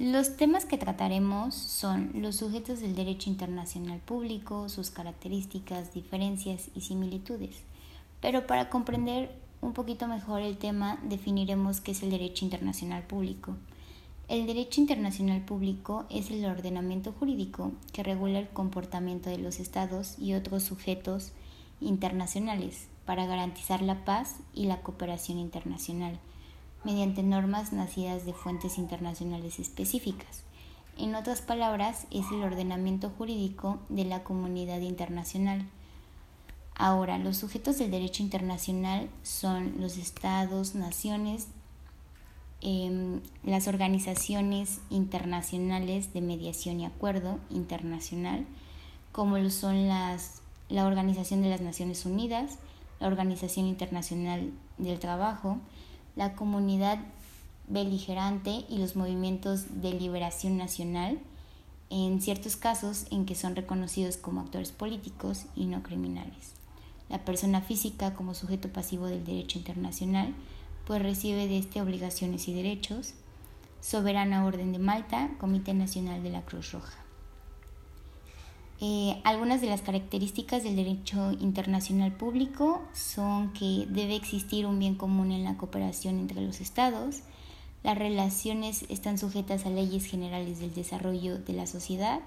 Los temas que trataremos son los sujetos del derecho internacional público, sus características, diferencias y similitudes. Pero para comprender un poquito mejor el tema, definiremos qué es el derecho internacional público. El derecho internacional público es el ordenamiento jurídico que regula el comportamiento de los estados y otros sujetos internacionales para garantizar la paz y la cooperación internacional mediante normas nacidas de fuentes internacionales específicas. En otras palabras, es el ordenamiento jurídico de la comunidad internacional. Ahora, los sujetos del derecho internacional son los estados, naciones, em, las organizaciones internacionales de mediación y acuerdo internacional, como lo son las, la Organización de las Naciones Unidas, la Organización Internacional del Trabajo, la comunidad beligerante y los movimientos de liberación nacional, en ciertos casos en que son reconocidos como actores políticos y no criminales. La persona física como sujeto pasivo del derecho internacional, pues recibe de este obligaciones y derechos. Soberana Orden de Malta, Comité Nacional de la Cruz Roja. Eh, algunas de las características del derecho internacional público son que debe existir un bien común en la cooperación entre los estados, las relaciones están sujetas a leyes generales del desarrollo de la sociedad,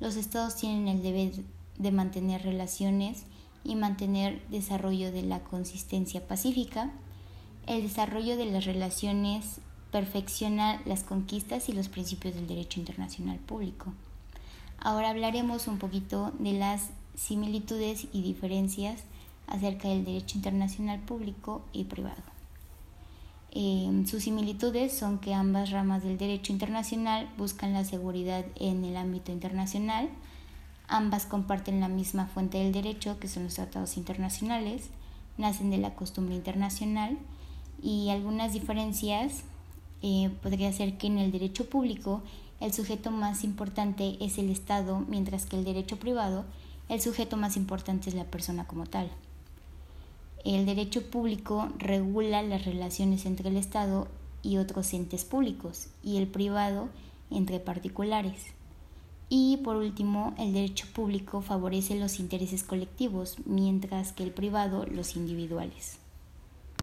los estados tienen el deber de mantener relaciones y mantener desarrollo de la consistencia pacífica, el desarrollo de las relaciones perfecciona las conquistas y los principios del derecho internacional público. Ahora hablaremos un poquito de las similitudes y diferencias acerca del derecho internacional público y privado. Em, sus similitudes son que ambas ramas del derecho internacional buscan la seguridad en el ámbito internacional, ambas comparten la misma fuente del derecho, que son los tratados internacionales, nacen de la costumbre internacional y algunas diferencias eh, podría ser que en el derecho público el sujeto más importante es el Estado, mientras que el derecho privado, el sujeto más importante es la persona como tal. El derecho público regula las relaciones entre el Estado y otros entes públicos y el privado entre particulares. Y por último, el derecho público favorece los intereses colectivos, mientras que el privado los individuales.